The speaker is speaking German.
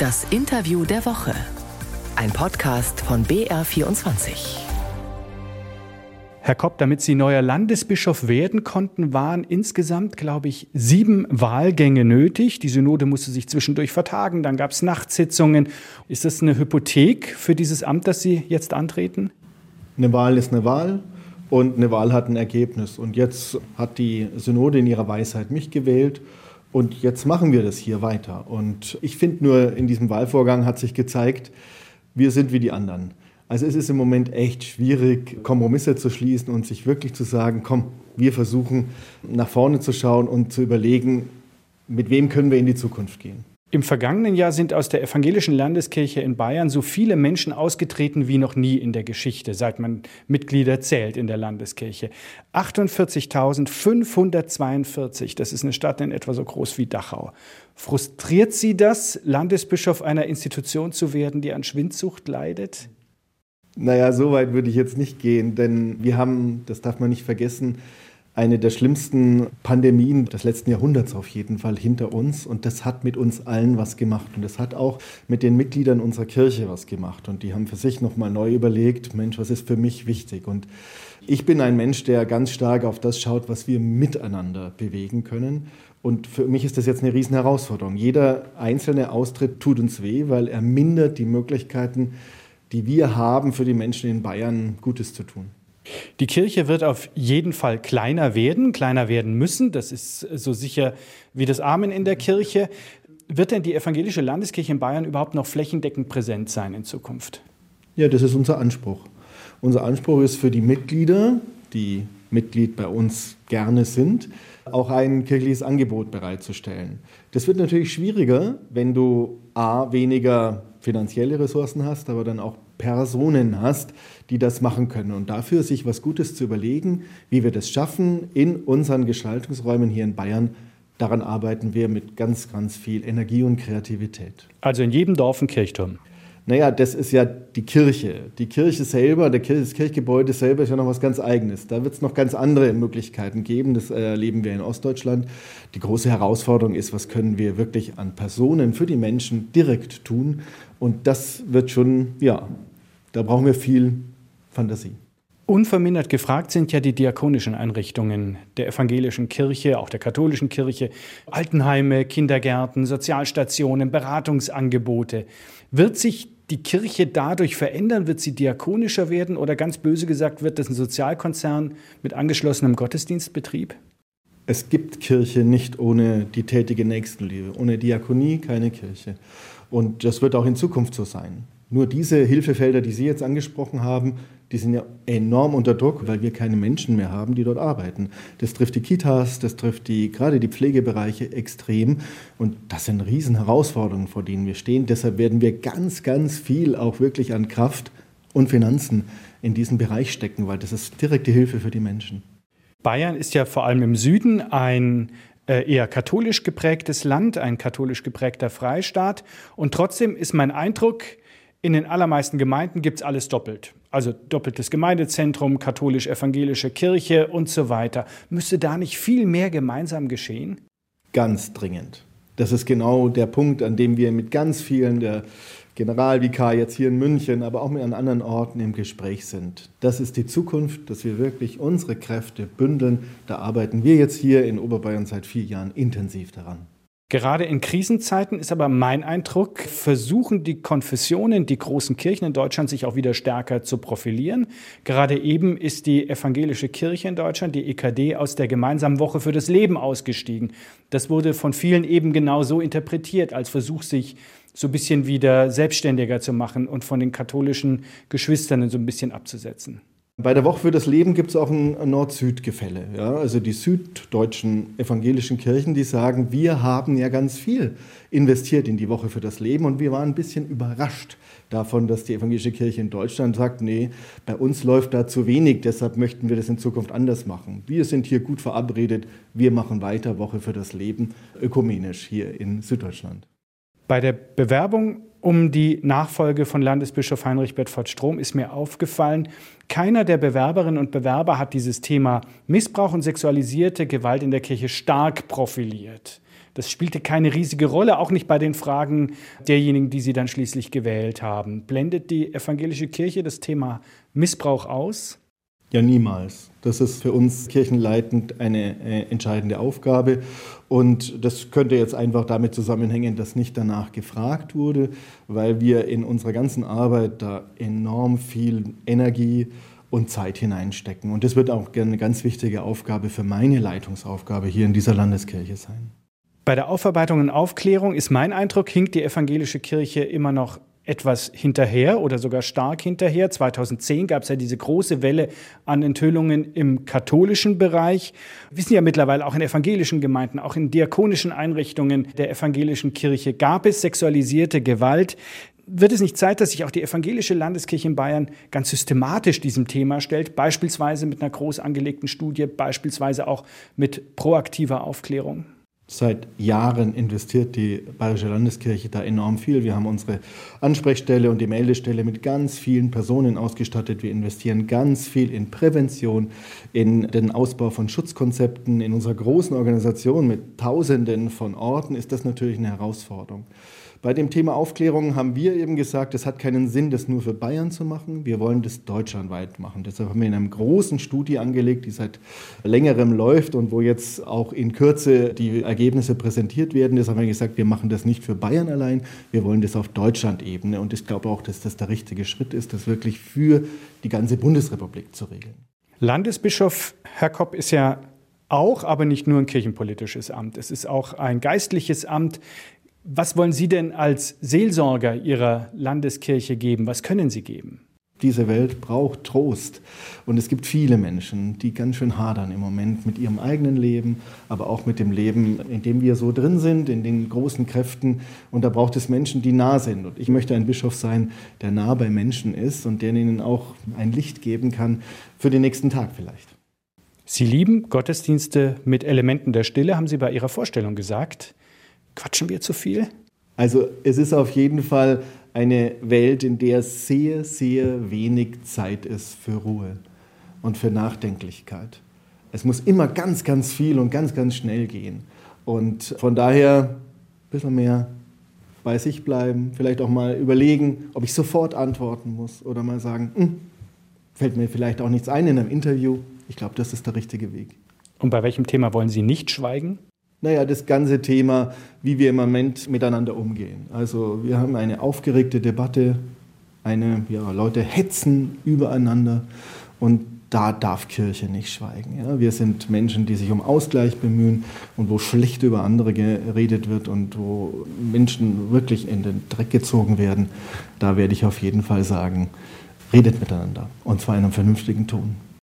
Das Interview der Woche. Ein Podcast von BR24. Herr Kopp, damit Sie neuer Landesbischof werden konnten, waren insgesamt, glaube ich, sieben Wahlgänge nötig. Die Synode musste sich zwischendurch vertagen, dann gab es Nachtsitzungen. Ist das eine Hypothek für dieses Amt, das Sie jetzt antreten? Eine Wahl ist eine Wahl und eine Wahl hat ein Ergebnis. Und jetzt hat die Synode in ihrer Weisheit mich gewählt und jetzt machen wir das hier weiter. Und ich finde nur, in diesem Wahlvorgang hat sich gezeigt, wir sind wie die anderen. Also es ist im Moment echt schwierig, Kompromisse zu schließen und sich wirklich zu sagen, komm, wir versuchen nach vorne zu schauen und zu überlegen, mit wem können wir in die Zukunft gehen. Im vergangenen Jahr sind aus der evangelischen Landeskirche in Bayern so viele Menschen ausgetreten wie noch nie in der Geschichte, seit man Mitglieder zählt in der Landeskirche. 48.542, das ist eine Stadt in etwa so groß wie Dachau. Frustriert Sie das, Landesbischof einer Institution zu werden, die an Schwindsucht leidet? Naja, so weit würde ich jetzt nicht gehen, denn wir haben, das darf man nicht vergessen, eine der schlimmsten Pandemien des letzten Jahrhunderts auf jeden Fall hinter uns. Und das hat mit uns allen was gemacht. Und das hat auch mit den Mitgliedern unserer Kirche was gemacht. Und die haben für sich nochmal neu überlegt, Mensch, was ist für mich wichtig? Und ich bin ein Mensch, der ganz stark auf das schaut, was wir miteinander bewegen können. Und für mich ist das jetzt eine riesen Herausforderung. Jeder einzelne Austritt tut uns weh, weil er mindert die Möglichkeiten, die wir haben, für die Menschen in Bayern Gutes zu tun. Die Kirche wird auf jeden Fall kleiner werden, kleiner werden müssen. Das ist so sicher wie das Amen in der Kirche. Wird denn die evangelische Landeskirche in Bayern überhaupt noch flächendeckend präsent sein in Zukunft? Ja, das ist unser Anspruch. Unser Anspruch ist für die Mitglieder, die Mitglied bei uns gerne sind, auch ein kirchliches Angebot bereitzustellen. Das wird natürlich schwieriger, wenn du a weniger finanzielle Ressourcen hast, aber dann auch Personen hast, die das machen können. Und dafür sich was Gutes zu überlegen, wie wir das schaffen in unseren Gestaltungsräumen hier in Bayern, daran arbeiten wir mit ganz, ganz viel Energie und Kreativität. Also in jedem Dorf ein Kirchturm. Naja, das ist ja die Kirche. Die Kirche selber, das Kirchgebäude selber ist ja noch was ganz Eigenes. Da wird es noch ganz andere Möglichkeiten geben. Das erleben wir in Ostdeutschland. Die große Herausforderung ist, was können wir wirklich an Personen für die Menschen direkt tun. Und das wird schon, ja, da brauchen wir viel Fantasie. Unvermindert gefragt sind ja die diakonischen Einrichtungen der evangelischen Kirche, auch der katholischen Kirche, Altenheime, Kindergärten, Sozialstationen, Beratungsangebote. Wird sich die Kirche dadurch verändern? Wird sie diakonischer werden oder ganz böse gesagt, wird das ein Sozialkonzern mit angeschlossenem Gottesdienstbetrieb? Es gibt Kirche nicht ohne die tätige Nächstenliebe. Ohne Diakonie keine Kirche. Und das wird auch in Zukunft so sein. Nur diese Hilfefelder, die Sie jetzt angesprochen haben, die sind ja enorm unter Druck, weil wir keine Menschen mehr haben, die dort arbeiten. Das trifft die Kitas, das trifft die, gerade die Pflegebereiche extrem. Und das sind Riesenherausforderungen, vor denen wir stehen. Deshalb werden wir ganz, ganz viel auch wirklich an Kraft und Finanzen in diesen Bereich stecken, weil das ist direkte Hilfe für die Menschen. Bayern ist ja vor allem im Süden ein eher katholisch geprägtes Land, ein katholisch geprägter Freistaat. Und trotzdem ist mein Eindruck, in den allermeisten Gemeinden gibt es alles doppelt. Also doppeltes Gemeindezentrum, katholisch-evangelische Kirche und so weiter. Müsste da nicht viel mehr gemeinsam geschehen? Ganz dringend. Das ist genau der Punkt, an dem wir mit ganz vielen der Generalvikar jetzt hier in München, aber auch mit an anderen Orten im Gespräch sind. Das ist die Zukunft, dass wir wirklich unsere Kräfte bündeln. Da arbeiten wir jetzt hier in Oberbayern seit vier Jahren intensiv daran. Gerade in Krisenzeiten ist aber mein Eindruck, versuchen die Konfessionen, die großen Kirchen in Deutschland sich auch wieder stärker zu profilieren. Gerade eben ist die evangelische Kirche in Deutschland, die EKD, aus der gemeinsamen Woche für das Leben ausgestiegen. Das wurde von vielen eben genau so interpretiert, als Versuch, sich so ein bisschen wieder selbstständiger zu machen und von den katholischen Geschwistern so ein bisschen abzusetzen. Bei der Woche für das Leben gibt es auch ein Nord-Süd-Gefälle. Ja? Also die süddeutschen evangelischen Kirchen, die sagen, wir haben ja ganz viel investiert in die Woche für das Leben und wir waren ein bisschen überrascht davon, dass die evangelische Kirche in Deutschland sagt, nee, bei uns läuft da zu wenig, deshalb möchten wir das in Zukunft anders machen. Wir sind hier gut verabredet, wir machen weiter Woche für das Leben ökumenisch hier in Süddeutschland. Bei der Bewerbung um die Nachfolge von Landesbischof Heinrich Bedford Strom ist mir aufgefallen, keiner der Bewerberinnen und Bewerber hat dieses Thema Missbrauch und sexualisierte Gewalt in der Kirche stark profiliert. Das spielte keine riesige Rolle, auch nicht bei den Fragen derjenigen, die Sie dann schließlich gewählt haben. Blendet die evangelische Kirche das Thema Missbrauch aus? Ja, niemals. Das ist für uns kirchenleitend eine äh, entscheidende Aufgabe. Und das könnte jetzt einfach damit zusammenhängen, dass nicht danach gefragt wurde, weil wir in unserer ganzen Arbeit da enorm viel Energie und Zeit hineinstecken. Und das wird auch eine ganz wichtige Aufgabe für meine Leitungsaufgabe hier in dieser Landeskirche sein. Bei der Aufarbeitung und Aufklärung ist mein Eindruck, hinkt die evangelische Kirche immer noch etwas hinterher oder sogar stark hinterher. 2010 gab es ja diese große Welle an Enthüllungen im katholischen Bereich. Wir wissen ja mittlerweile auch in evangelischen Gemeinden, auch in diakonischen Einrichtungen der evangelischen Kirche gab es sexualisierte Gewalt. Wird es nicht Zeit, dass sich auch die evangelische Landeskirche in Bayern ganz systematisch diesem Thema stellt, beispielsweise mit einer groß angelegten Studie, beispielsweise auch mit proaktiver Aufklärung? Seit Jahren investiert die Bayerische Landeskirche da enorm viel. Wir haben unsere Ansprechstelle und die Meldestelle mit ganz vielen Personen ausgestattet. Wir investieren ganz viel in Prävention, in den Ausbau von Schutzkonzepten. In unserer großen Organisation mit Tausenden von Orten ist das natürlich eine Herausforderung. Bei dem Thema Aufklärung haben wir eben gesagt, es hat keinen Sinn, das nur für Bayern zu machen. Wir wollen das deutschlandweit machen. Deshalb haben wir in einer großen Studie angelegt, die seit längerem läuft und wo jetzt auch in Kürze die Ergebnisse präsentiert werden. Deshalb haben wir gesagt, wir machen das nicht für Bayern allein, wir wollen das auf Deutschland-Ebene. Und ich glaube auch, dass das der richtige Schritt ist, das wirklich für die ganze Bundesrepublik zu regeln. Landesbischof Herr Kopp ist ja auch, aber nicht nur ein kirchenpolitisches Amt. Es ist auch ein geistliches Amt. Was wollen Sie denn als Seelsorger Ihrer Landeskirche geben? Was können Sie geben? Diese Welt braucht Trost. Und es gibt viele Menschen, die ganz schön hadern im Moment mit ihrem eigenen Leben, aber auch mit dem Leben, in dem wir so drin sind, in den großen Kräften. Und da braucht es Menschen, die nah sind. Und ich möchte ein Bischof sein, der nah bei Menschen ist und der ihnen auch ein Licht geben kann für den nächsten Tag vielleicht. Sie lieben Gottesdienste mit Elementen der Stille, haben Sie bei Ihrer Vorstellung gesagt. Quatschen wir zu viel? Also es ist auf jeden Fall eine Welt, in der sehr, sehr wenig Zeit ist für Ruhe und für Nachdenklichkeit. Es muss immer ganz, ganz viel und ganz, ganz schnell gehen. Und von daher ein bisschen mehr bei sich bleiben, vielleicht auch mal überlegen, ob ich sofort antworten muss oder mal sagen, hm, fällt mir vielleicht auch nichts ein in einem Interview. Ich glaube, das ist der richtige Weg. Und bei welchem Thema wollen Sie nicht schweigen? Naja, das ganze Thema, wie wir im Moment miteinander umgehen. Also wir haben eine aufgeregte Debatte, eine, ja, Leute hetzen übereinander und da darf Kirche nicht schweigen. Ja? Wir sind Menschen, die sich um Ausgleich bemühen und wo schlecht über andere geredet wird und wo Menschen wirklich in den Dreck gezogen werden. Da werde ich auf jeden Fall sagen, redet miteinander und zwar in einem vernünftigen Ton.